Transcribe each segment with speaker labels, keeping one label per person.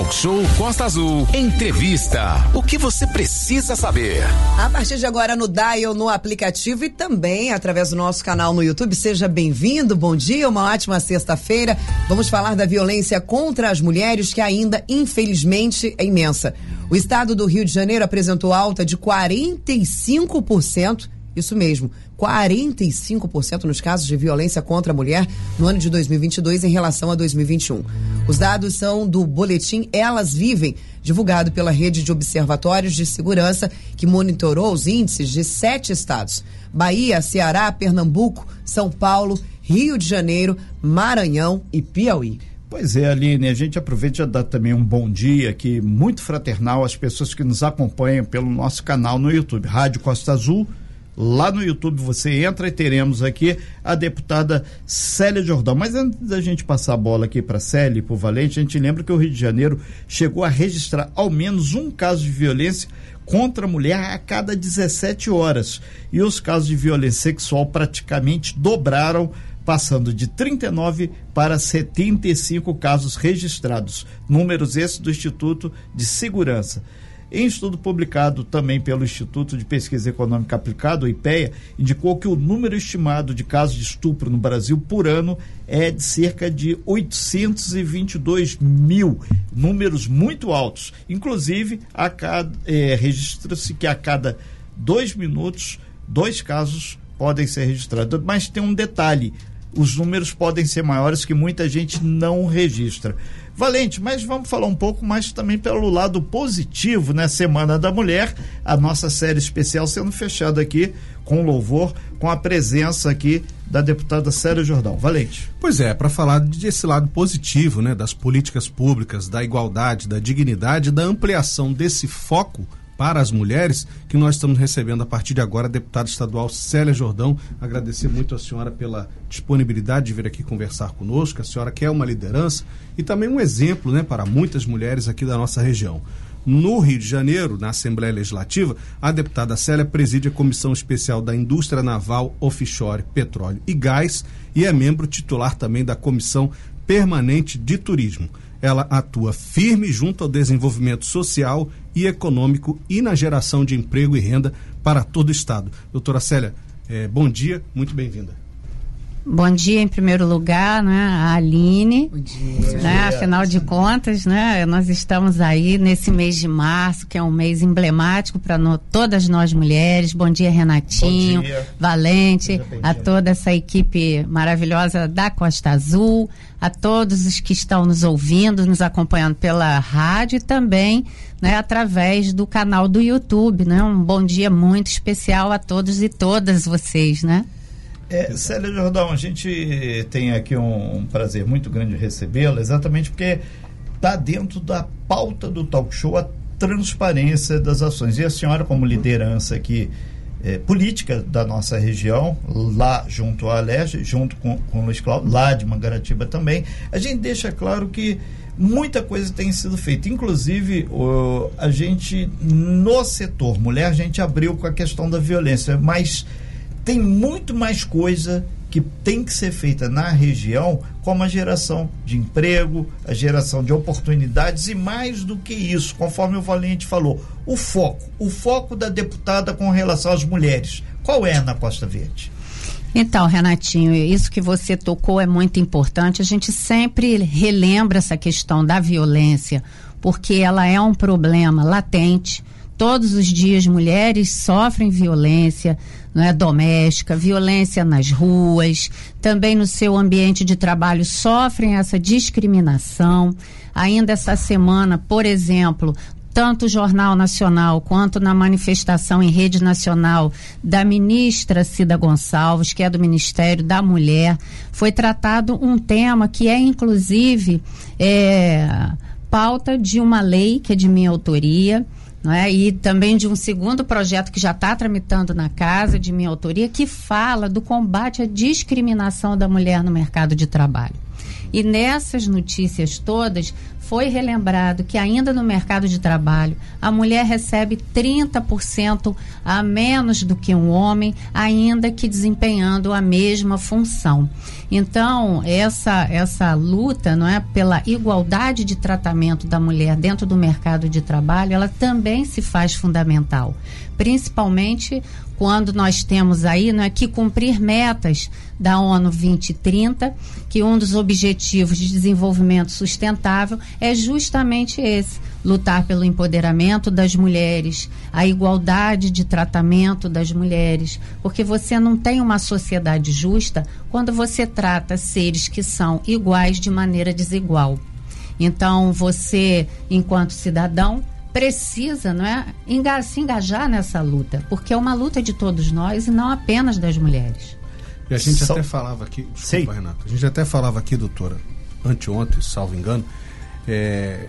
Speaker 1: Talk Show Costa Azul. Entrevista. O que você precisa saber?
Speaker 2: A partir de agora no Dial, no aplicativo e também através do nosso canal no YouTube. Seja bem-vindo, bom dia, uma ótima sexta-feira. Vamos falar da violência contra as mulheres que ainda, infelizmente, é imensa. O estado do Rio de Janeiro apresentou alta de 45%, isso mesmo, 45% nos casos de violência contra a mulher no ano de 2022 em relação a 2021. Os dados são do boletim Elas Vivem, divulgado pela rede de observatórios de segurança que monitorou os índices de sete estados: Bahia, Ceará, Pernambuco, São Paulo, Rio de Janeiro, Maranhão e Piauí.
Speaker 3: Pois é, Aline, a gente aproveita e dá também um bom dia aqui, muito fraternal às pessoas que nos acompanham pelo nosso canal no YouTube, Rádio Costa Azul Lá no YouTube você entra e teremos aqui a deputada Célia Jordão. Mas antes da gente passar a bola aqui para Célia e para o Valente, a gente lembra que o Rio de Janeiro chegou a registrar ao menos um caso de violência contra a mulher a cada 17 horas. E os casos de violência sexual praticamente dobraram passando de 39 para 75 casos registrados. Números esses do Instituto de Segurança. Em estudo publicado também pelo Instituto de Pesquisa Econômica Aplicada, o IPEA, indicou que o número estimado de casos de estupro no Brasil por ano é de cerca de 822 mil, números muito altos. Inclusive, é, registra-se que a cada dois minutos, dois casos podem ser registrados. Mas tem um detalhe: os números podem ser maiores que muita gente não registra. Valente, mas vamos falar um pouco mais também pelo lado positivo, né? Semana da Mulher, a nossa série especial sendo fechada aqui com louvor, com a presença aqui da deputada Célia Jordão. Valente.
Speaker 4: Pois é, para falar desse lado positivo, né, das políticas públicas, da igualdade, da dignidade, da ampliação desse foco para as mulheres, que nós estamos recebendo a partir de agora a deputada estadual Célia Jordão. Agradecer muito a senhora pela disponibilidade de vir aqui conversar conosco. A senhora que é uma liderança e também um exemplo né, para muitas mulheres aqui da nossa região. No Rio de Janeiro, na Assembleia Legislativa, a deputada Célia preside a Comissão Especial da Indústria Naval, Offshore, Petróleo e Gás e é membro titular também da Comissão Permanente de Turismo ela atua firme junto ao desenvolvimento social e econômico e na geração de emprego e renda para todo o Estado. Doutora Célia, eh, bom dia, muito bem-vinda.
Speaker 5: Bom dia, em primeiro lugar, né, a Aline. Bom dia. Né, afinal de contas, né, nós estamos aí nesse mês de março, que é um mês emblemático para todas nós mulheres. Bom dia, Renatinho, Bom dia. Valente, a toda essa equipe maravilhosa da Costa Azul, a todos os que estão nos ouvindo, nos acompanhando pela rádio e também né, através do canal do YouTube. Né? Um bom dia muito especial a todos e todas vocês, né?
Speaker 3: É, Célia Jordão, a gente tem aqui um, um prazer muito grande de recebê-la, exatamente porque está dentro da pauta do talk show a transparência das ações. E a senhora, como liderança aqui é, política da nossa região, lá junto à Alege, junto com, com o Luiz Cláudio, lá de Mangaratiba também, a gente deixa claro que muita coisa tem sido feita. Inclusive, o, a gente, no setor mulher, a gente abriu com a questão da violência, mas tem muito mais coisa que tem que ser feita na região, como a geração de emprego, a geração de oportunidades e mais do que isso, conforme o Valente falou, o foco, o foco da deputada com relação às mulheres. Qual é na Costa Verde?
Speaker 5: Então, Renatinho, isso que você tocou é muito importante. A gente sempre relembra essa questão da violência, porque ela é um problema latente todos os dias mulheres sofrem violência não é, doméstica, violência nas ruas, também no seu ambiente de trabalho sofrem essa discriminação. Ainda essa semana, por exemplo, tanto o Jornal Nacional quanto na manifestação em rede nacional da ministra Cida Gonçalves, que é do Ministério da Mulher, foi tratado um tema que é inclusive é, pauta de uma lei que é de minha autoria é? E também de um segundo projeto que já está tramitando na casa, de minha autoria, que fala do combate à discriminação da mulher no mercado de trabalho. E nessas notícias todas foi relembrado que ainda no mercado de trabalho a mulher recebe 30% a menos do que um homem, ainda que desempenhando a mesma função. Então, essa essa luta, não é, pela igualdade de tratamento da mulher dentro do mercado de trabalho, ela também se faz fundamental, principalmente quando nós temos aí não é, que cumprir metas da ONU 2030, que um dos objetivos de desenvolvimento sustentável é justamente esse: lutar pelo empoderamento das mulheres, a igualdade de tratamento das mulheres, porque você não tem uma sociedade justa quando você trata seres que são iguais de maneira desigual. Então, você, enquanto cidadão, precisa não é, enga se engajar nessa luta, porque é uma luta de todos nós e não apenas das mulheres.
Speaker 4: E a gente Só... até falava aqui, desculpa, Sim. Renato, a gente até falava aqui, doutora, anteontem, salvo engano, é,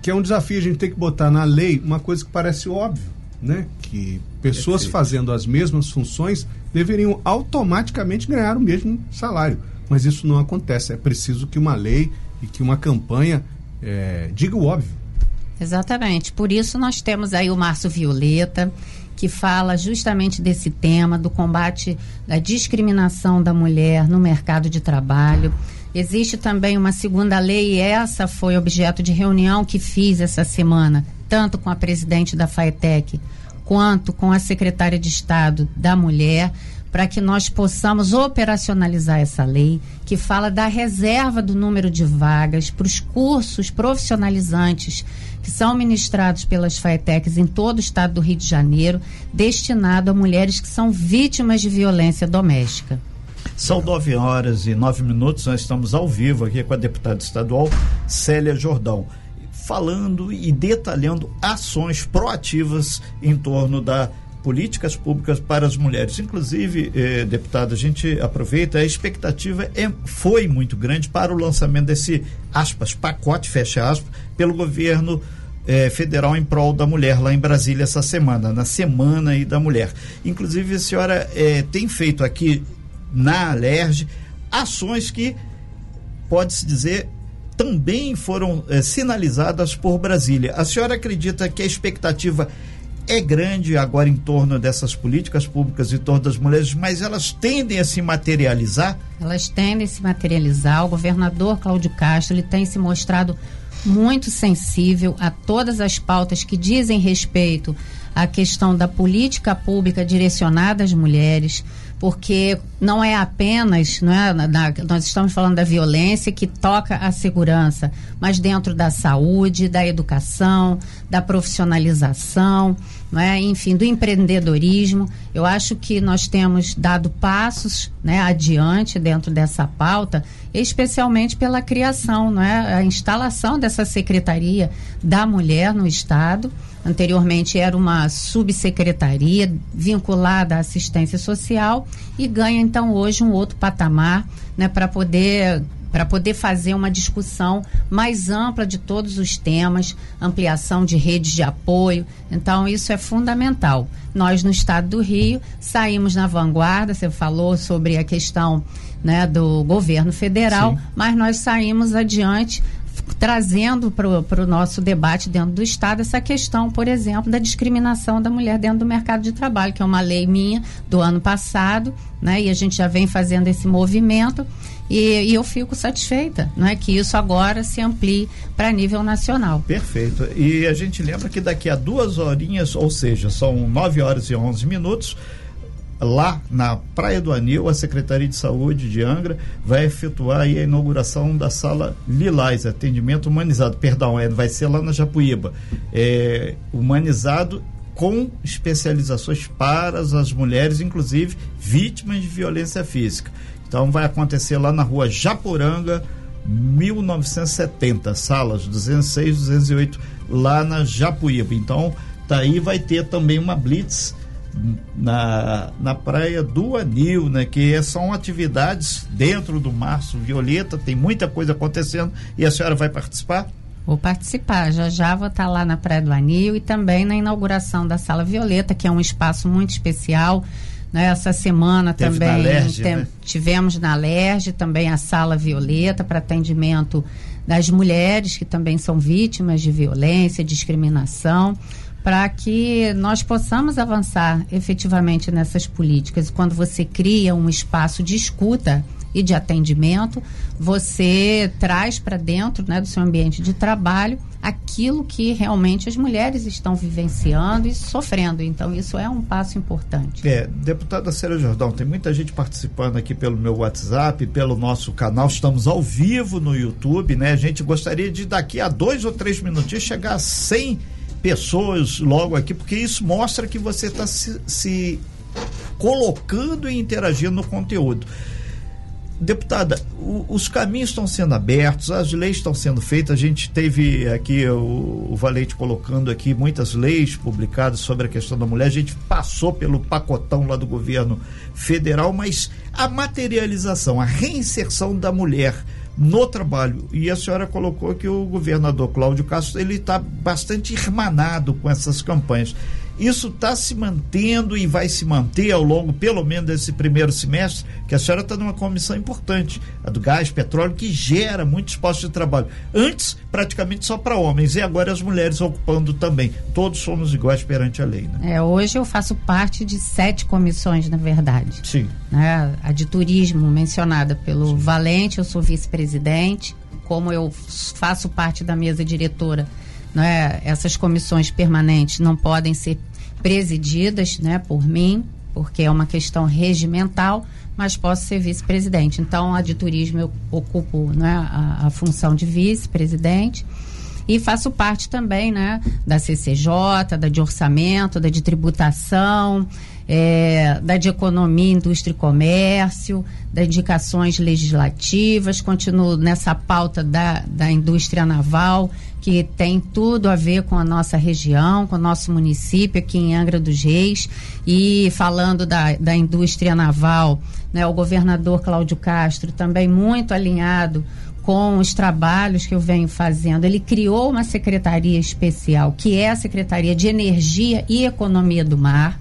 Speaker 4: que é um desafio a gente ter que botar na lei uma coisa que parece óbvio, né? Que pessoas Perfeito. fazendo as mesmas funções deveriam automaticamente ganhar o mesmo salário. Mas isso não acontece. É preciso que uma lei e que uma campanha é, diga o óbvio.
Speaker 5: Exatamente. Por isso nós temos aí o Março Violeta, que fala justamente desse tema, do combate da discriminação da mulher no mercado de trabalho. Existe também uma segunda lei, e essa foi objeto de reunião que fiz essa semana, tanto com a presidente da FAETEC quanto com a secretária de Estado da Mulher, para que nós possamos operacionalizar essa lei, que fala da reserva do número de vagas para os cursos profissionalizantes que são ministrados pelas FAETECs em todo o estado do Rio de Janeiro, destinado a mulheres que são vítimas de violência doméstica.
Speaker 3: São nove horas e nove minutos, nós estamos ao vivo aqui com a deputada estadual Célia Jordão, falando e detalhando ações proativas em torno da políticas públicas para as mulheres. Inclusive, eh, deputado, a gente aproveita, a expectativa é, foi muito grande para o lançamento desse, aspas, pacote, fecha aspas, pelo governo eh, federal em prol da mulher lá em Brasília essa semana, na Semana e da Mulher. Inclusive, a senhora eh, tem feito aqui na Alerj ações que, pode-se dizer, também foram eh, sinalizadas por Brasília. A senhora acredita que a expectativa é grande agora em torno dessas políticas públicas em torno das mulheres, mas elas tendem a se materializar?
Speaker 5: Elas tendem a se materializar. O governador Cláudio Castro ele tem se mostrado muito sensível a todas as pautas que dizem respeito à questão da política pública direcionada às mulheres, porque não é apenas, não é, na, nós estamos falando da violência que toca a segurança, mas dentro da saúde, da educação, da profissionalização, não é, enfim, do empreendedorismo. Eu acho que nós temos dado passos né, adiante dentro dessa pauta, especialmente pela criação, não é, a instalação dessa Secretaria da Mulher no Estado. Anteriormente era uma subsecretaria vinculada à assistência social e ganha então hoje um outro patamar, né, para poder para poder fazer uma discussão mais ampla de todos os temas, ampliação de redes de apoio. Então, isso é fundamental. Nós, no estado do Rio, saímos na vanguarda, você falou sobre a questão né, do governo federal, Sim. mas nós saímos adiante trazendo para o nosso debate dentro do Estado essa questão, por exemplo, da discriminação da mulher dentro do mercado de trabalho, que é uma lei minha do ano passado, né? E a gente já vem fazendo esse movimento. E, e, eu fico satisfeita, não é que isso agora se amplie para nível nacional.
Speaker 3: Perfeito. E a gente lembra que daqui a duas horinhas, ou seja, são nove horas e onze minutos, lá na Praia do Anil, a Secretaria de Saúde de Angra vai efetuar a inauguração da sala Lilás, atendimento humanizado, perdão, é, vai ser lá na Japuíba, é, humanizado com especializações para as mulheres, inclusive vítimas de violência física. Então vai acontecer lá na rua Japuranga, 1970, salas 206, 208, lá na Japuíba. Então, tá vai ter também uma blitz na, na praia do Anil, né? Que são atividades dentro do Março Violeta, tem muita coisa acontecendo e a senhora vai participar?
Speaker 5: Vou participar, já já vou estar lá na Praia do Anil e também na inauguração da Sala Violeta, que é um espaço muito especial. Né? Essa semana Teve também
Speaker 3: na Lerge,
Speaker 5: tem,
Speaker 3: né?
Speaker 5: tivemos na Lerge também a Sala Violeta para atendimento das mulheres que também são vítimas de violência, discriminação, para que nós possamos avançar efetivamente nessas políticas. Quando você cria um espaço de escuta e de atendimento, você traz para dentro né, do seu ambiente de trabalho aquilo que realmente as mulheres estão vivenciando e sofrendo. Então, isso é um passo importante.
Speaker 3: É, deputada Célia Jordão, tem muita gente participando aqui pelo meu WhatsApp, pelo nosso canal. Estamos ao vivo no YouTube, né? A gente gostaria de daqui a dois ou três minutinhos chegar a 100 pessoas logo aqui, porque isso mostra que você está se, se colocando e interagindo no conteúdo. Deputada, o, os caminhos estão sendo abertos, as leis estão sendo feitas. A gente teve aqui o, o, Valente colocando aqui muitas leis publicadas sobre a questão da mulher. A gente passou pelo pacotão lá do governo federal, mas a materialização, a reinserção da mulher no trabalho. E a senhora colocou que o governador Cláudio Castro ele está bastante irmanado com essas campanhas. Isso está se mantendo e vai se manter ao longo, pelo menos, desse primeiro semestre, que a senhora está numa comissão importante, a do gás, petróleo, que gera muitos postos de trabalho. Antes, praticamente só para homens, e agora as mulheres ocupando também. Todos somos iguais perante a lei.
Speaker 5: Né? É, hoje eu faço parte de sete comissões, na verdade.
Speaker 3: Sim.
Speaker 5: Né? A de turismo, mencionada pelo Sim. Valente, eu sou vice-presidente. Como eu faço parte da mesa diretora né, essas comissões permanentes não podem ser presididas né, por mim, porque é uma questão regimental, mas posso ser vice-presidente. Então, a de turismo eu ocupo né, a, a função de vice-presidente e faço parte também né, da CCJ, da de orçamento, da de tributação, é, da de economia, indústria e comércio, das indicações legislativas, continuo nessa pauta da, da indústria naval, que tem tudo a ver com a nossa região, com o nosso município aqui em Angra dos Reis. E falando da, da indústria naval, né, o governador Cláudio Castro também muito alinhado com os trabalhos que eu venho fazendo. Ele criou uma secretaria especial, que é a Secretaria de Energia e Economia do Mar.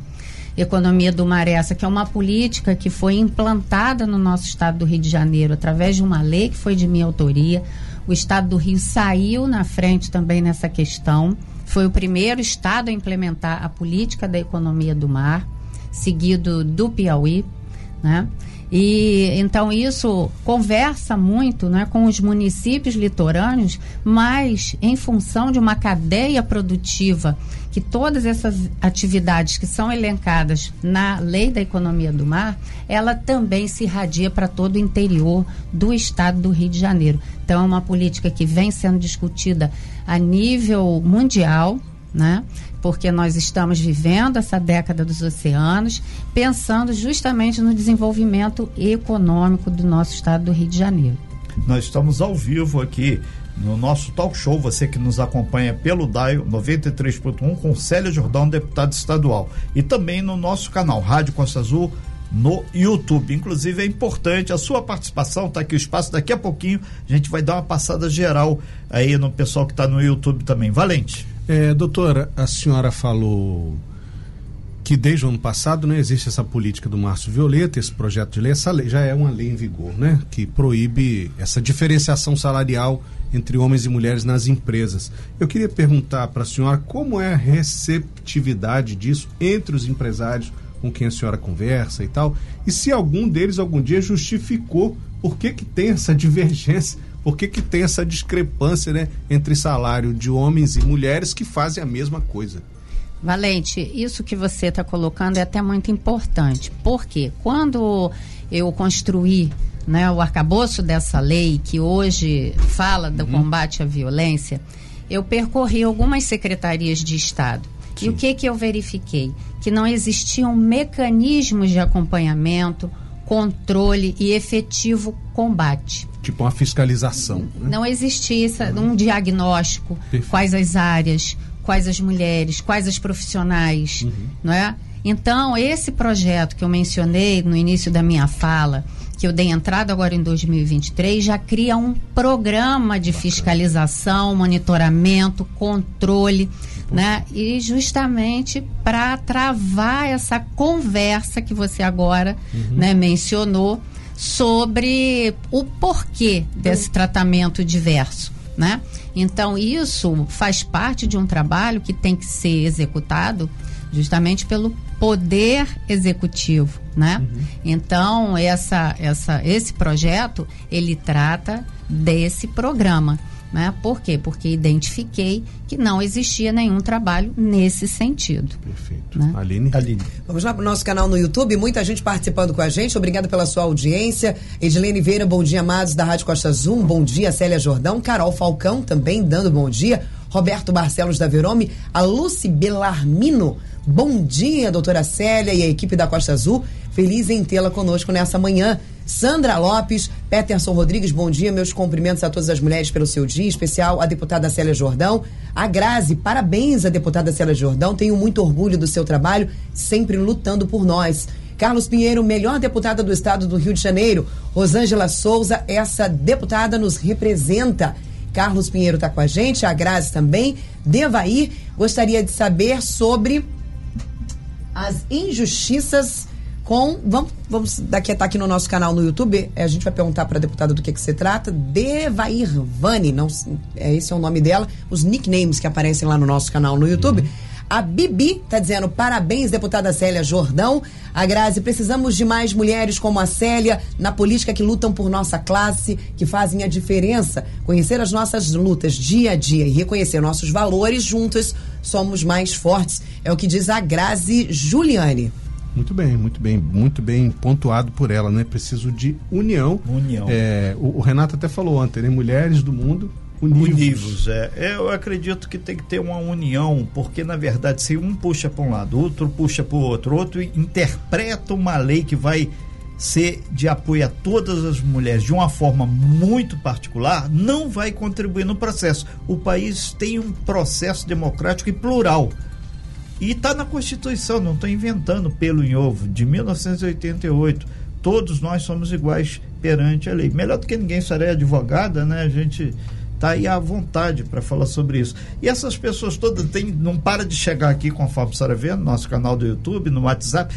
Speaker 5: Economia do Mar essa, que é uma política que foi implantada no nosso estado do Rio de Janeiro através de uma lei que foi de minha autoria o estado do Rio saiu na frente também nessa questão. Foi o primeiro estado a implementar a política da economia do mar, seguido do Piauí, né? E então isso conversa muito né, com os municípios litorâneos, mas em função de uma cadeia produtiva que todas essas atividades que são elencadas na lei da economia do mar, ela também se irradia para todo o interior do estado do Rio de Janeiro. Então é uma política que vem sendo discutida a nível mundial, né? Porque nós estamos vivendo essa década dos oceanos, pensando justamente no desenvolvimento econômico do nosso estado do Rio de Janeiro.
Speaker 3: Nós estamos ao vivo aqui no nosso talk show, você que nos acompanha pelo DAIO 93.1 com Célia Jordão, deputado estadual. E também no nosso canal Rádio Costa Azul no YouTube. Inclusive é importante a sua participação, tá aqui o espaço, daqui a pouquinho a gente vai dar uma passada geral aí no pessoal que está no YouTube também. Valente.
Speaker 4: É, doutora, a senhora falou que desde o ano passado né, existe essa política do Márcio Violeta, esse projeto de lei, essa lei já é uma lei em vigor, né? Que proíbe essa diferenciação salarial entre homens e mulheres nas empresas. Eu queria perguntar para a senhora como é a receptividade disso entre os empresários com quem a senhora conversa e tal, e se algum deles algum dia justificou por que, que tem essa divergência por que, que tem essa discrepância né, entre salário de homens e mulheres que fazem a mesma coisa?
Speaker 5: Valente, isso que você está colocando é até muito importante. Porque quando eu construí né, o arcabouço dessa lei, que hoje fala do uhum. combate à violência, eu percorri algumas secretarias de Estado. Sim. E o que, que eu verifiquei? Que não existiam mecanismos de acompanhamento, controle e efetivo combate.
Speaker 4: Tipo uma fiscalização.
Speaker 5: Né? Não existia um diagnóstico, Perfeito. quais as áreas, quais as mulheres, quais as profissionais, uhum. não é? Então, esse projeto que eu mencionei no início da minha fala, que eu dei entrada agora em 2023, já cria um programa de fiscalização, monitoramento, controle, né? E justamente para travar essa conversa que você agora uhum. né, mencionou sobre o porquê desse tratamento diverso. né? Então isso faz parte de um trabalho que tem que ser executado justamente pelo poder executivo, né? Uhum. Então essa, essa, esse projeto ele trata desse programa. Né? Por quê? Porque identifiquei que não existia nenhum trabalho nesse sentido.
Speaker 4: Perfeito. Né?
Speaker 2: Aline? Aline. Vamos lá para o nosso canal no YouTube, muita gente participando com a gente. Obrigada pela sua audiência. Edilene Vieira, bom dia, amados da Rádio Costa Zoom. Bom dia, Célia Jordão. Carol Falcão também dando bom dia. Roberto Barcelos da Verome. A Luci Belarmino. Bom dia, doutora Célia e a equipe da Costa Azul. Feliz em tê-la conosco nessa manhã. Sandra Lopes, Peterson Rodrigues, bom dia. Meus cumprimentos a todas as mulheres pelo seu dia, em especial a deputada Célia Jordão. A Grazi, parabéns à deputada Célia Jordão. Tenho muito orgulho do seu trabalho, sempre lutando por nós. Carlos Pinheiro, melhor deputada do estado do Rio de Janeiro. Rosângela Souza, essa deputada nos representa. Carlos Pinheiro está com a gente, a Grazi também. Devair, gostaria de saber sobre as injustiças com. Vamos, vamos daqui tá aqui no nosso canal no YouTube. A gente vai perguntar para a deputada do que, que se trata. Devair Vani, não, é, esse é o nome dela. Os nicknames que aparecem lá no nosso canal no YouTube. Uhum. A Bibi está dizendo parabéns, deputada Célia Jordão. A Grazi, precisamos de mais mulheres como a Célia na política que lutam por nossa classe, que fazem a diferença. Conhecer as nossas lutas dia a dia e reconhecer nossos valores juntos, somos mais fortes. É o que diz a Grazi Juliane.
Speaker 4: Muito bem, muito bem, muito bem pontuado por ela, né? Preciso de união.
Speaker 3: União.
Speaker 4: É, o, o, Renato até falou ontem, né? Mulheres do mundo univos.
Speaker 3: Univos, é. Eu acredito que tem que ter uma união, porque na verdade se um puxa para um lado, outro puxa para o outro, outro interpreta uma lei que vai ser de apoio a todas as mulheres de uma forma muito particular, não vai contribuir no processo. O país tem um processo democrático e plural e está na Constituição, não estou inventando pelo em ovo, de 1988. Todos nós somos iguais perante a lei. Melhor do que ninguém será advogada, né? A gente está aí à vontade para falar sobre isso. E essas pessoas todas tem, não para de chegar aqui, conforme a senhora vê, no nosso canal do YouTube, no WhatsApp.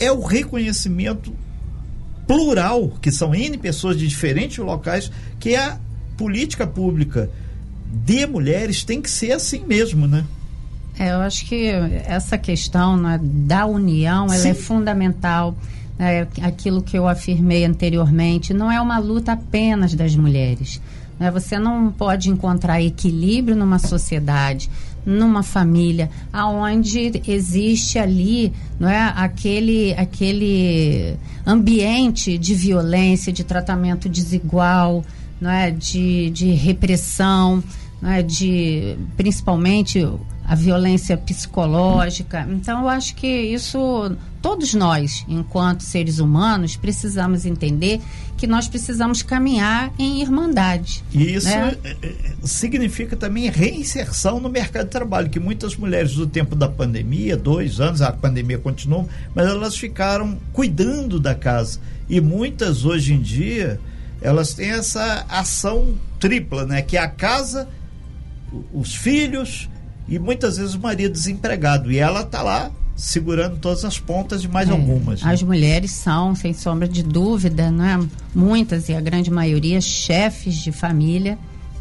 Speaker 3: É o reconhecimento plural, que são N pessoas de diferentes locais, que a política pública de mulheres tem que ser assim mesmo, né?
Speaker 5: É, eu acho que essa questão né, da união ela é fundamental. É, aquilo que eu afirmei anteriormente, não é uma luta apenas das mulheres. Né? Você não pode encontrar equilíbrio numa sociedade, numa família, aonde existe ali não é, aquele, aquele ambiente de violência, de tratamento desigual, não é, de, de repressão, não é, de principalmente a violência psicológica. Então, eu acho que isso, todos nós, enquanto seres humanos, precisamos entender que nós precisamos caminhar em irmandade.
Speaker 3: E isso né? É, é, significa também reinserção no mercado de trabalho, que muitas mulheres do tempo da pandemia, dois anos, a pandemia continuou, mas elas ficaram cuidando da casa. E muitas hoje em dia, elas têm essa ação tripla, né? Que é a casa, os filhos e muitas vezes o marido desempregado e ela está lá segurando todas as pontas de mais é, algumas.
Speaker 5: Né? As mulheres são, sem sombra de dúvida, né? muitas e a grande maioria chefes de família,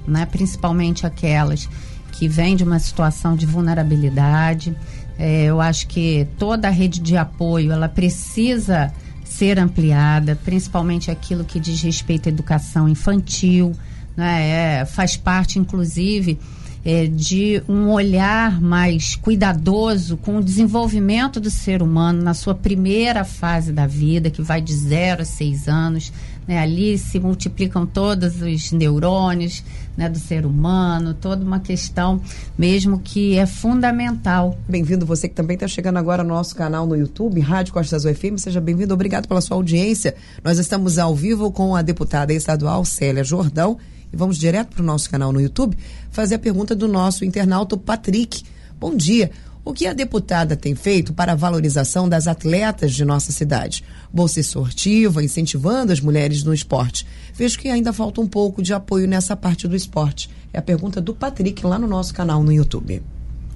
Speaker 5: né? principalmente aquelas que vêm de uma situação de vulnerabilidade. É, eu acho que toda a rede de apoio ela precisa ser ampliada, principalmente aquilo que diz respeito à educação infantil, né? É, faz parte, inclusive, é, de um olhar mais cuidadoso com o desenvolvimento do ser humano na sua primeira fase da vida, que vai de 0 a 6 anos. Né? Ali se multiplicam todos os neurônios né, do ser humano, toda uma questão mesmo que é fundamental.
Speaker 2: Bem-vindo você que também está chegando agora no nosso canal no YouTube, Rádio Costa Azul FM. Seja bem-vindo, obrigado pela sua audiência. Nós estamos ao vivo com a deputada estadual Célia Jordão e vamos direto para o nosso canal no YouTube fazer a pergunta do nosso internauta Patrick. Bom dia. O que a deputada tem feito para a valorização das atletas de nossa cidade? Bolsa esportiva, incentivando as mulheres no esporte. Vejo que ainda falta um pouco de apoio nessa parte do esporte. É a pergunta do Patrick lá no nosso canal no YouTube.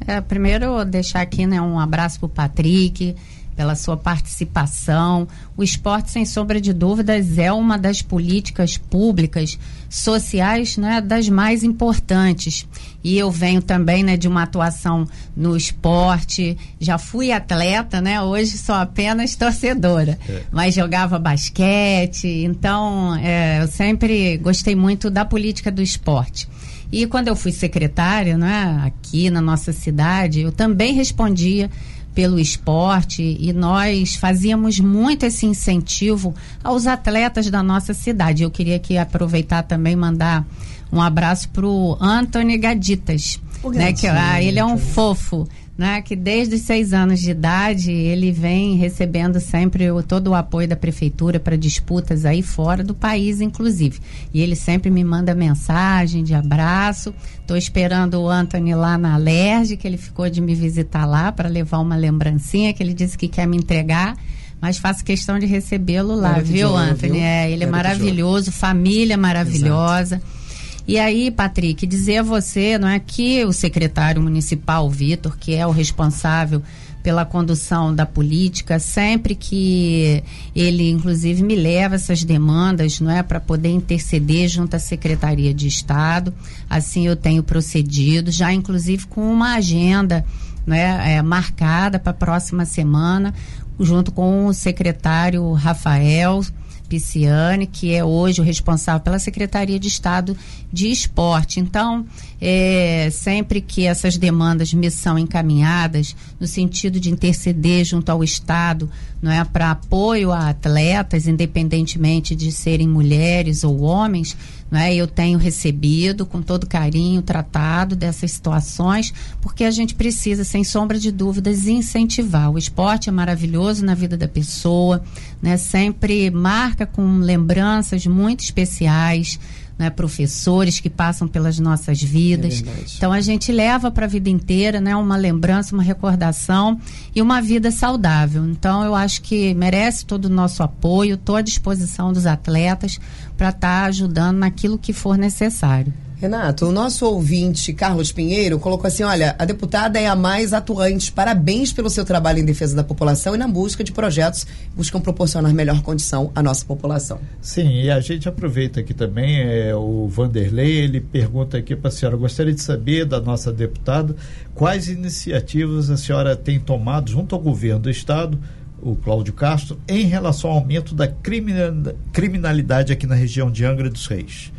Speaker 5: É, primeiro, deixar aqui né, um abraço para o Patrick pela sua participação. O esporte, sem sombra de dúvidas, é uma das políticas públicas sociais né, das mais importantes. E eu venho também né, de uma atuação no esporte. Já fui atleta, né? Hoje sou apenas torcedora. É. Mas jogava basquete. Então, é, eu sempre gostei muito da política do esporte. E quando eu fui secretária, né, aqui na nossa cidade, eu também respondia pelo esporte e nós fazíamos muito esse incentivo aos atletas da nossa cidade. Eu queria aqui aproveitar também mandar um abraço para o Anthony Gaditas, né, que ah, ele é um fofo né, que desde os seis anos de idade ele vem recebendo sempre o, todo o apoio da prefeitura para disputas aí fora do país, inclusive. E ele sempre me manda mensagem de abraço. Estou esperando o Anthony lá na Alerj, que ele ficou de me visitar lá para levar uma lembrancinha que ele disse que quer me entregar mas faço questão de recebê-lo lá, viu, Anthony? Viu? É, ele é maravilhoso, família maravilhosa. Exato. E aí, Patrick, dizer a você, não é que o secretário municipal Vitor, que é o responsável pela condução da política, sempre que ele, inclusive, me leva essas demandas, não é, para poder interceder junto à Secretaria de Estado. Assim eu tenho procedido, já inclusive com uma agenda né, é, marcada para a próxima semana, junto com o secretário Rafael Pisciani, que é hoje o responsável pela Secretaria de Estado de Esporte. Então, é, sempre que essas demandas me são encaminhadas no sentido de interceder junto ao Estado, não é para apoio a atletas, independentemente de serem mulheres ou homens, não é? Eu tenho recebido com todo carinho tratado dessas situações, porque a gente precisa, sem sombra de dúvidas, incentivar. O esporte é maravilhoso na vida da pessoa, né? Sempre marca com lembranças muito especiais né, professores que passam pelas nossas vidas. É então a gente leva para a vida inteira, né, uma lembrança, uma recordação e uma vida saudável. Então eu acho que merece todo o nosso apoio, estou à disposição dos atletas para estar tá ajudando naquilo que for necessário.
Speaker 2: Renato, o nosso ouvinte Carlos Pinheiro colocou assim: olha, a deputada é a mais atuante. Parabéns pelo seu trabalho em defesa da população e na busca de projetos que buscam proporcionar melhor condição à nossa população.
Speaker 3: Sim, e a gente aproveita aqui também, é, o Vanderlei, ele pergunta aqui para a senhora: gostaria de saber da nossa deputada quais iniciativas a senhora tem tomado junto ao governo do Estado o Cláudio Castro, em relação ao aumento da criminalidade aqui na região de Angra dos Reis.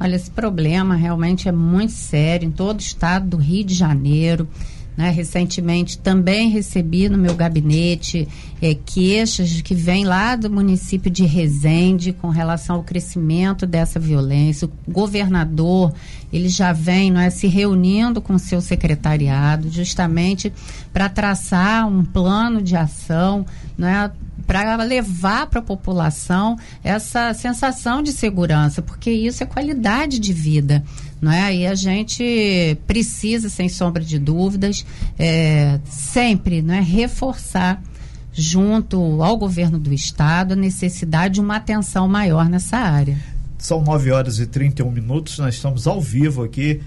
Speaker 5: Olha, esse problema realmente é muito sério em todo o estado do Rio de Janeiro. Né? Recentemente também recebi no meu gabinete é, queixas que vêm lá do município de Resende com relação ao crescimento dessa violência. O governador ele já vem não é, se reunindo com seu secretariado justamente para traçar um plano de ação não é, para levar para a população essa sensação de segurança, porque isso é qualidade de vida. Não é? E a gente precisa, sem sombra de dúvidas, é, sempre não é, reforçar junto ao governo do estado a necessidade de uma atenção maior nessa área.
Speaker 3: São 9 horas e 31 minutos, nós estamos ao vivo aqui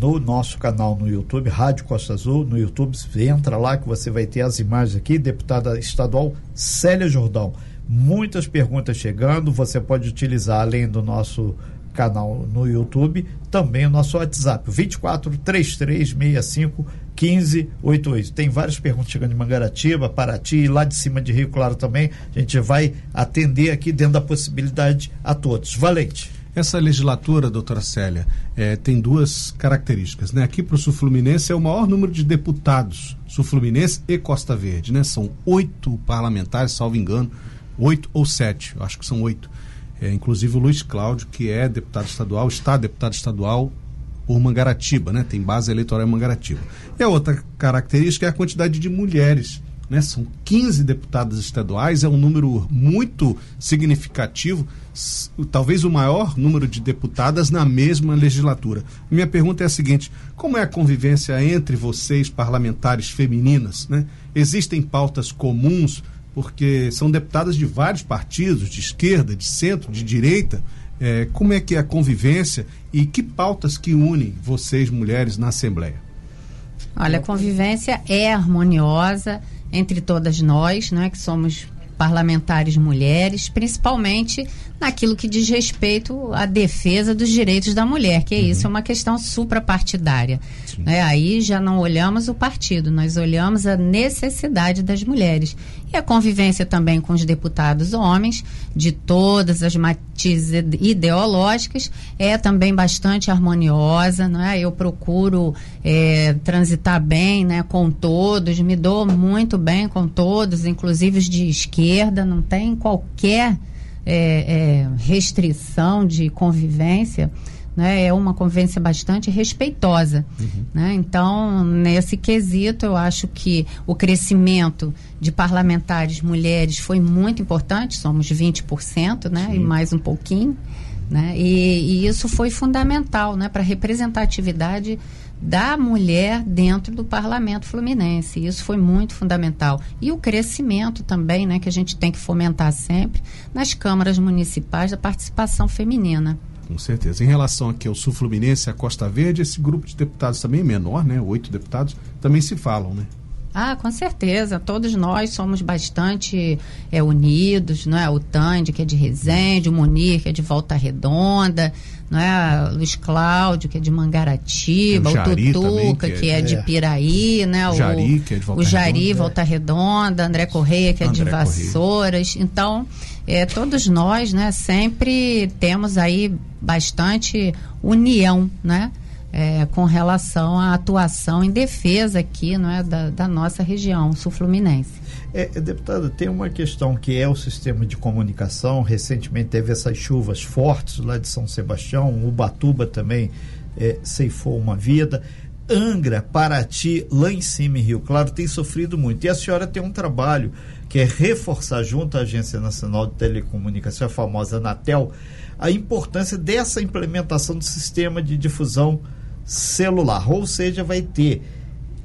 Speaker 3: no nosso canal no YouTube, Rádio Costa Azul, no YouTube, entra lá que você vai ter as imagens aqui, deputada estadual Célia Jordão. Muitas perguntas chegando, você pode utilizar além do nosso canal no YouTube, também o nosso WhatsApp, 24 3365 1588. Tem várias perguntas chegando de Mangaratiba, Paraty, lá de cima de Rio Claro também. A gente vai atender aqui dentro da possibilidade a todos. Valente.
Speaker 4: Essa legislatura, doutora Célia, é, tem duas características. Né? Aqui para o Sul Fluminense é o maior número de deputados, Sul Fluminense e Costa Verde. Né? São oito parlamentares, salvo engano, oito ou sete, acho que são oito. É, inclusive o Luiz Cláudio, que é deputado estadual, está deputado estadual por Mangaratiba, né? tem base eleitoral em Mangaratiba. E a outra característica é a quantidade de mulheres né? São 15 deputadas estaduais, é um número muito significativo, talvez o maior número de deputadas na mesma legislatura. Minha pergunta é a seguinte: como é a convivência entre vocês, parlamentares femininas? Né? Existem pautas comuns, porque são deputadas de vários partidos, de esquerda, de centro, de direita. É, como é que é a convivência e que pautas que unem vocês, mulheres, na Assembleia?
Speaker 5: Olha, a convivência é harmoniosa entre todas nós, né, que somos parlamentares mulheres, principalmente naquilo que diz respeito à defesa dos direitos da mulher, que é uhum. isso, é uma questão suprapartidária. Né? Aí já não olhamos o partido, nós olhamos a necessidade das mulheres. E a convivência também com os deputados homens, de todas as matizes ideológicas, é também bastante harmoniosa. Né? Eu procuro é, transitar bem né, com todos, me dou muito bem com todos, inclusive os de esquerda, não tem qualquer é, é, restrição de convivência. Né, é uma convivência bastante respeitosa. Uhum. Né? Então, nesse quesito, eu acho que o crescimento de parlamentares mulheres foi muito importante, somos 20%, né? e mais um pouquinho. Né? E, e isso foi fundamental né? para a representatividade da mulher dentro do parlamento fluminense. Isso foi muito fundamental. E o crescimento também, né, que a gente tem que fomentar sempre nas câmaras municipais da participação feminina.
Speaker 4: Com certeza. Em relação aqui ao Sul Fluminense e à Costa Verde, esse grupo de deputados também é menor, né? Oito deputados, também se falam, né?
Speaker 5: Ah, com certeza. Todos nós somos bastante é, unidos, não é? O Tande, que é de Resende, o Munir, que é de Volta Redonda, não é? Luiz Cláudio, que é de Mangaratiba, o, o Tutuca, que, é, que é, de Piraí, né? O Jari, que é de Volta o Jari, Redonda, Volta Redonda, André Correia, que é André de Vassouras. Correia. Então, é, todos nós, né, sempre temos aí bastante união, né? É, com relação à atuação em defesa aqui não é, da, da nossa região sul-fluminense.
Speaker 3: É, deputada, tem uma questão que é o sistema de comunicação. Recentemente teve essas chuvas fortes lá de São Sebastião, Ubatuba também é, ceifou uma vida. Angra, Paraty, lá em cima em Rio Claro, tem sofrido muito. E a senhora tem um trabalho que é reforçar junto à Agência Nacional de Telecomunicação, a famosa Anatel, a importância dessa implementação do sistema de difusão celular, ou seja, vai ter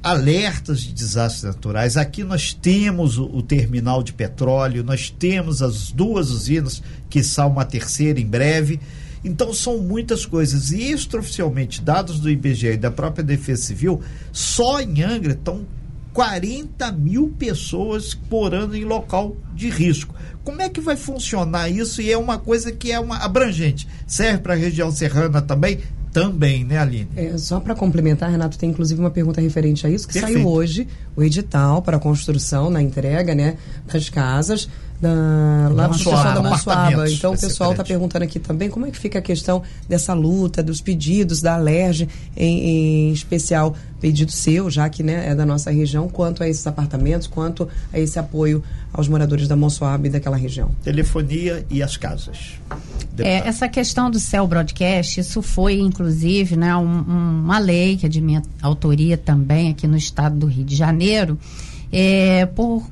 Speaker 3: alertas de desastres naturais. Aqui nós temos o, o, terminal de petróleo, nós temos as duas usinas, que são uma terceira em breve. Então são muitas coisas. E extraoficialmente, dados do IBGE e da própria Defesa Civil, só em Angra estão 40 mil pessoas por ano em local de risco. Como é que vai funcionar isso? E é uma coisa que é uma abrangente. Serve para a região serrana também? Também, né, Aline?
Speaker 2: É, só para complementar, Renato, tem inclusive uma pergunta referente a isso, que Perfeito. saiu hoje o edital para a construção, na entrega né, das casas da, lá do pessoal da Monsuaba. Então o pessoal está perguntando aqui também como é que fica a questão dessa luta, dos pedidos da Alerj, em, em, especial pedido seu, já que né, é da nossa região, quanto a esses apartamentos, quanto a esse apoio aos moradores da Monsuaba e daquela região.
Speaker 3: Telefonia e as casas.
Speaker 5: É, essa questão do céu broadcast, isso foi inclusive né, um, uma lei que é de minha autoria também aqui no estado do Rio de Janeiro, é, por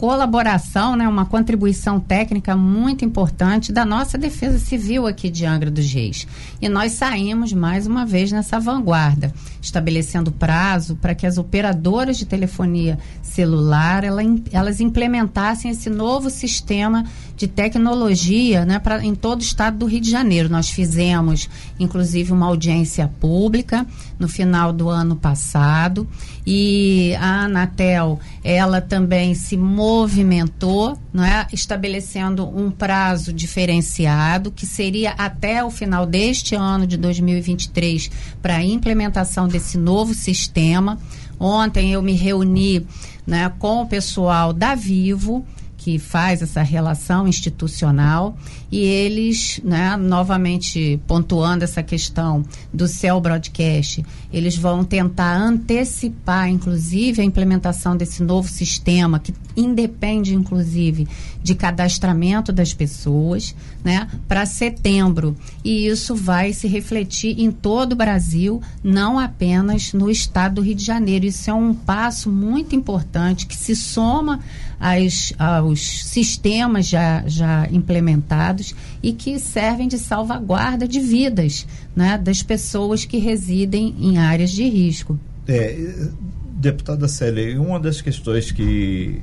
Speaker 5: colaboração, né, uma contribuição técnica muito importante da nossa Defesa Civil aqui de Angra dos Reis. E nós saímos mais uma vez nessa vanguarda, estabelecendo prazo para que as operadoras de telefonia celular ela, elas implementassem esse novo sistema de tecnologia né, pra, em todo o estado do Rio de Janeiro. Nós fizemos, inclusive, uma audiência pública no final do ano passado e a Anatel, ela também se movimentou, não é, estabelecendo um prazo diferenciado que seria até o final deste ano de 2023 para a implementação desse novo sistema. Ontem eu me reuni né, com o pessoal da Vivo que faz essa relação institucional e eles, né, novamente pontuando essa questão do Cell Broadcast, eles vão tentar antecipar, inclusive, a implementação desse novo sistema que independe, inclusive, de cadastramento das pessoas, né, para setembro. E isso vai se refletir em todo o Brasil, não apenas no estado do Rio de Janeiro. Isso é um passo muito importante que se soma às, aos sistemas já, já implementados e que servem de salvaguarda de vidas né, das pessoas que residem em áreas de risco.
Speaker 3: É, deputada Célia, uma das questões que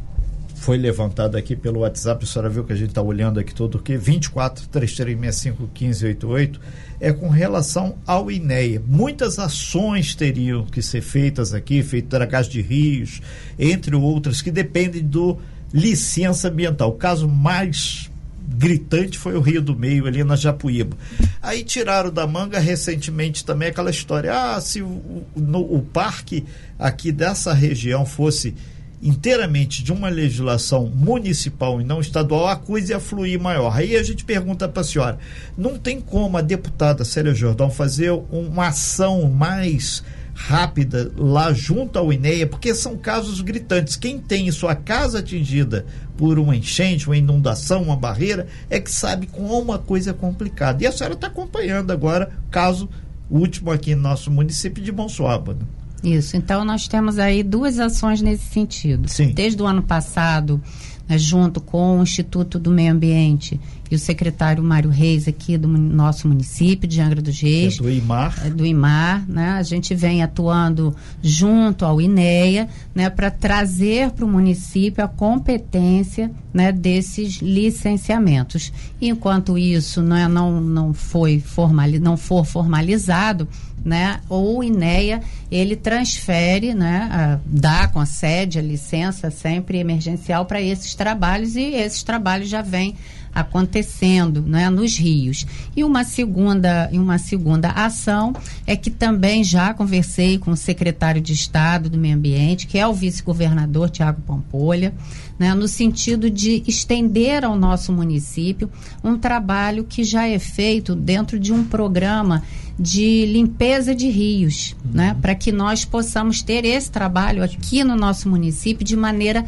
Speaker 3: foi levantado aqui pelo WhatsApp, a senhora viu que a gente está olhando aqui todo o que 24 3365 1588 é com relação ao INEA. Muitas ações teriam que ser feitas aqui, feito dragagem de rios, entre outras, que dependem do licença ambiental. O caso mais gritante foi o Rio do Meio, ali na Japuíba. Aí tiraram da manga recentemente também aquela história: ah, se o, no, o parque aqui dessa região fosse inteiramente de uma legislação municipal e não estadual, a coisa ia fluir maior. Aí a gente pergunta para a senhora: não tem como a deputada Célia Jordão fazer uma ação mais rápida lá junto ao INEA, porque são casos gritantes. Quem tem sua casa atingida por uma enchente, uma inundação, uma barreira, é que sabe como uma coisa é complicada. E a senhora está acompanhando agora o caso último aqui no nosso município de Monsuaba. Né?
Speaker 5: Isso, então nós temos aí duas ações nesse sentido.
Speaker 3: Sim.
Speaker 5: Desde o ano passado, né, junto com o Instituto do Meio Ambiente e o secretário Mário Reis aqui do nosso município de Angra dos Reis.
Speaker 3: É do IMAR.
Speaker 5: É do IMAR, né? A gente vem atuando junto ao INEA, né, para trazer para o município a competência, né, desses licenciamentos. Enquanto isso né, não, não foi formali não for formalizado, né, o INEA ele transfere, né, a, dá com a sede a licença sempre emergencial para esses trabalhos e esses trabalhos já vêm acontecendo né, nos rios. E uma segunda, uma segunda ação é que também já conversei com o secretário de Estado do Meio Ambiente, que é o vice-governador Tiago Pampolha, né, no sentido de estender ao nosso município um trabalho que já é feito dentro de um programa de limpeza de rios, né, uhum. né, para que nós possamos ter esse trabalho aqui no nosso município de maneira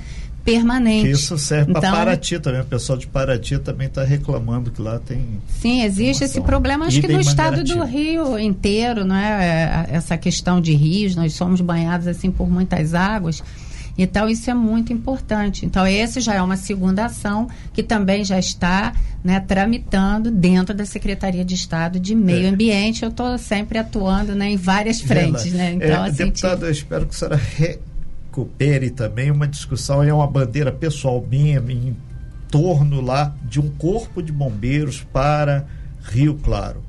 Speaker 5: permanente. Que
Speaker 3: isso serve então, para Paraty também. O pessoal de Paraty também está reclamando que lá tem.
Speaker 5: Sim, existe esse problema, acho que no estado do Rio inteiro, não é? é? Essa questão de rios, nós somos banhados assim por muitas águas. Então, isso é muito importante. Então, esse já é uma segunda ação que também já está né, tramitando dentro da Secretaria de Estado de Meio é. Ambiente. Eu estou sempre atuando né, em várias frentes. Né?
Speaker 3: Então, é, assim, deputado, eu espero que a senhora re recupere também uma discussão, é uma bandeira pessoal minha em torno lá de um corpo de bombeiros para Rio Claro.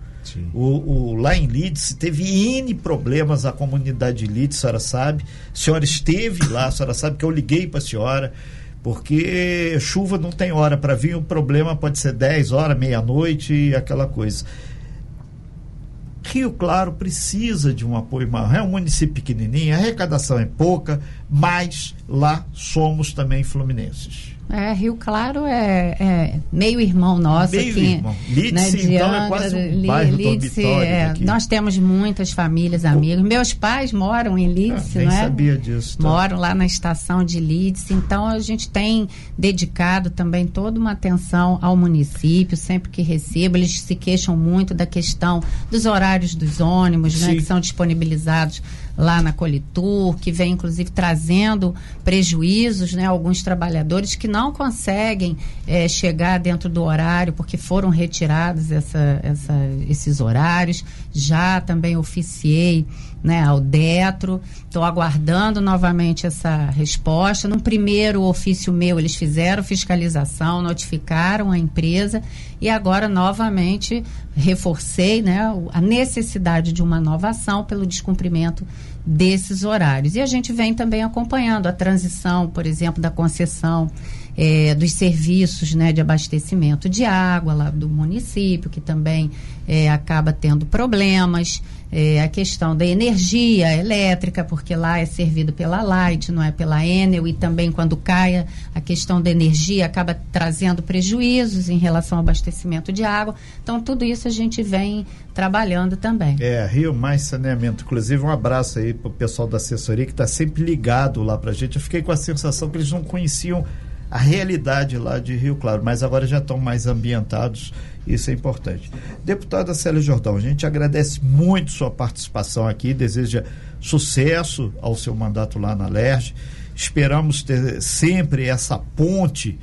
Speaker 3: O, o, lá em Leeds teve N problemas a comunidade de Leeds, a senhora sabe. A senhora esteve lá, a senhora sabe que eu liguei para a senhora, porque chuva não tem hora para vir, o problema pode ser 10 horas, meia-noite e aquela coisa. Rio Claro precisa de um apoio maior. É um município pequenininho, a arrecadação é pouca, mas lá somos também fluminenses.
Speaker 5: É, Rio Claro é, é meio irmão nosso
Speaker 3: meio
Speaker 5: aqui.
Speaker 3: Irmão. Lídice, né, então, Angra, é quase um bairro Lídice, é,
Speaker 5: Nós temos muitas famílias, amigos. Meus pais moram em Lídice, ah, não é?
Speaker 3: sabia disso.
Speaker 5: Tá? Moram lá na estação de Lídice. Então, a gente tem dedicado também toda uma atenção ao município, sempre que recebo. Eles se queixam muito da questão dos horários dos ônibus, né, que são disponibilizados lá na Colitur, que vem inclusive trazendo prejuízos, né? Alguns trabalhadores que não conseguem é, chegar dentro do horário porque foram retirados essa, essa, esses horários. Já também oficiei né, ao Detro. Estou aguardando novamente essa resposta. No primeiro ofício meu, eles fizeram fiscalização, notificaram a empresa e agora novamente reforcei né, a necessidade de uma nova ação pelo descumprimento desses horários. E a gente vem também acompanhando a transição, por exemplo, da concessão é, dos serviços né, de abastecimento de água lá do município, que também é, acaba tendo problemas. É, a questão da energia elétrica, porque lá é servido pela Light, não é pela Enel, e também quando caia a questão da energia acaba trazendo prejuízos em relação ao abastecimento de água. Então, tudo isso a gente vem trabalhando também.
Speaker 3: É, Rio Mais Saneamento. Inclusive, um abraço aí para o pessoal da assessoria que está sempre ligado lá para a gente. Eu fiquei com a sensação que eles não conheciam a realidade lá de Rio Claro, mas agora já estão mais ambientados, isso é importante. Deputada Célia Jordão, a gente agradece muito sua participação aqui, deseja sucesso ao seu mandato lá na LERJ. Esperamos ter sempre essa ponte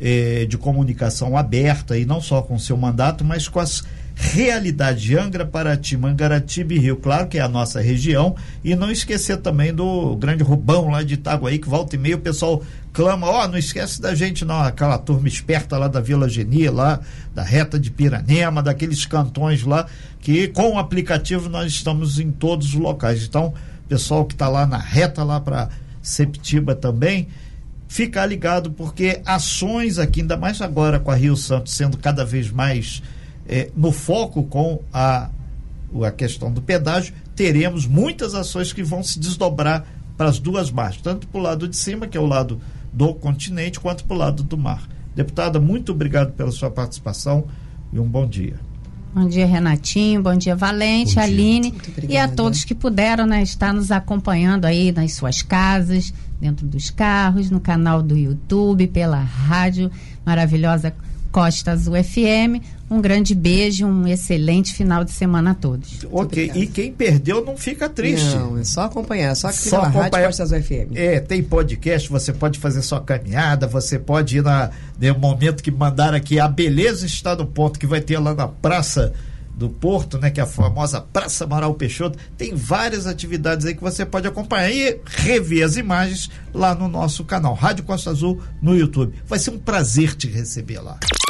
Speaker 3: eh, de comunicação aberta, e não só com o seu mandato, mas com as realidade Angra, Paraty, Mangaratiba e Rio Claro, que é a nossa região, e não esquecer também do grande Rubão lá de Itaguaí, que volta e meia o pessoal clama, ó, oh, não esquece da gente não, aquela turma esperta lá da Vila Genia, lá da reta de Piranema, daqueles cantões lá, que com o aplicativo nós estamos em todos os locais. Então, pessoal que está lá na reta lá para Septiba também, ficar ligado porque ações aqui, ainda mais agora com a Rio Santos sendo cada vez mais é, no foco com a, a questão do pedágio, teremos muitas ações que vão se desdobrar para as duas margens, tanto para o lado de cima, que é o lado do continente, quanto para o lado do mar. Deputada, muito obrigado pela sua participação e um bom dia.
Speaker 5: Bom dia, Renatinho. Bom dia, Valente, bom dia. Aline. E a todos que puderam né, estar nos acompanhando aí nas suas casas, dentro dos carros, no canal do YouTube, pela rádio maravilhosa Costa Azul FM. Um grande beijo, um excelente final de semana a todos.
Speaker 3: Ok, e quem perdeu não fica triste.
Speaker 2: Não, é só acompanhar, só que só acompanhar. Rádio Costa Azul FM.
Speaker 3: É, tem podcast, você pode fazer sua caminhada, você pode ir na, no momento que mandar aqui, a beleza está no ponto que vai ter lá na Praça do Porto, né, que é a famosa Praça Amaral Peixoto, tem várias atividades aí que você pode acompanhar e rever as imagens lá no nosso canal Rádio Costa Azul no YouTube. Vai ser um prazer te receber lá.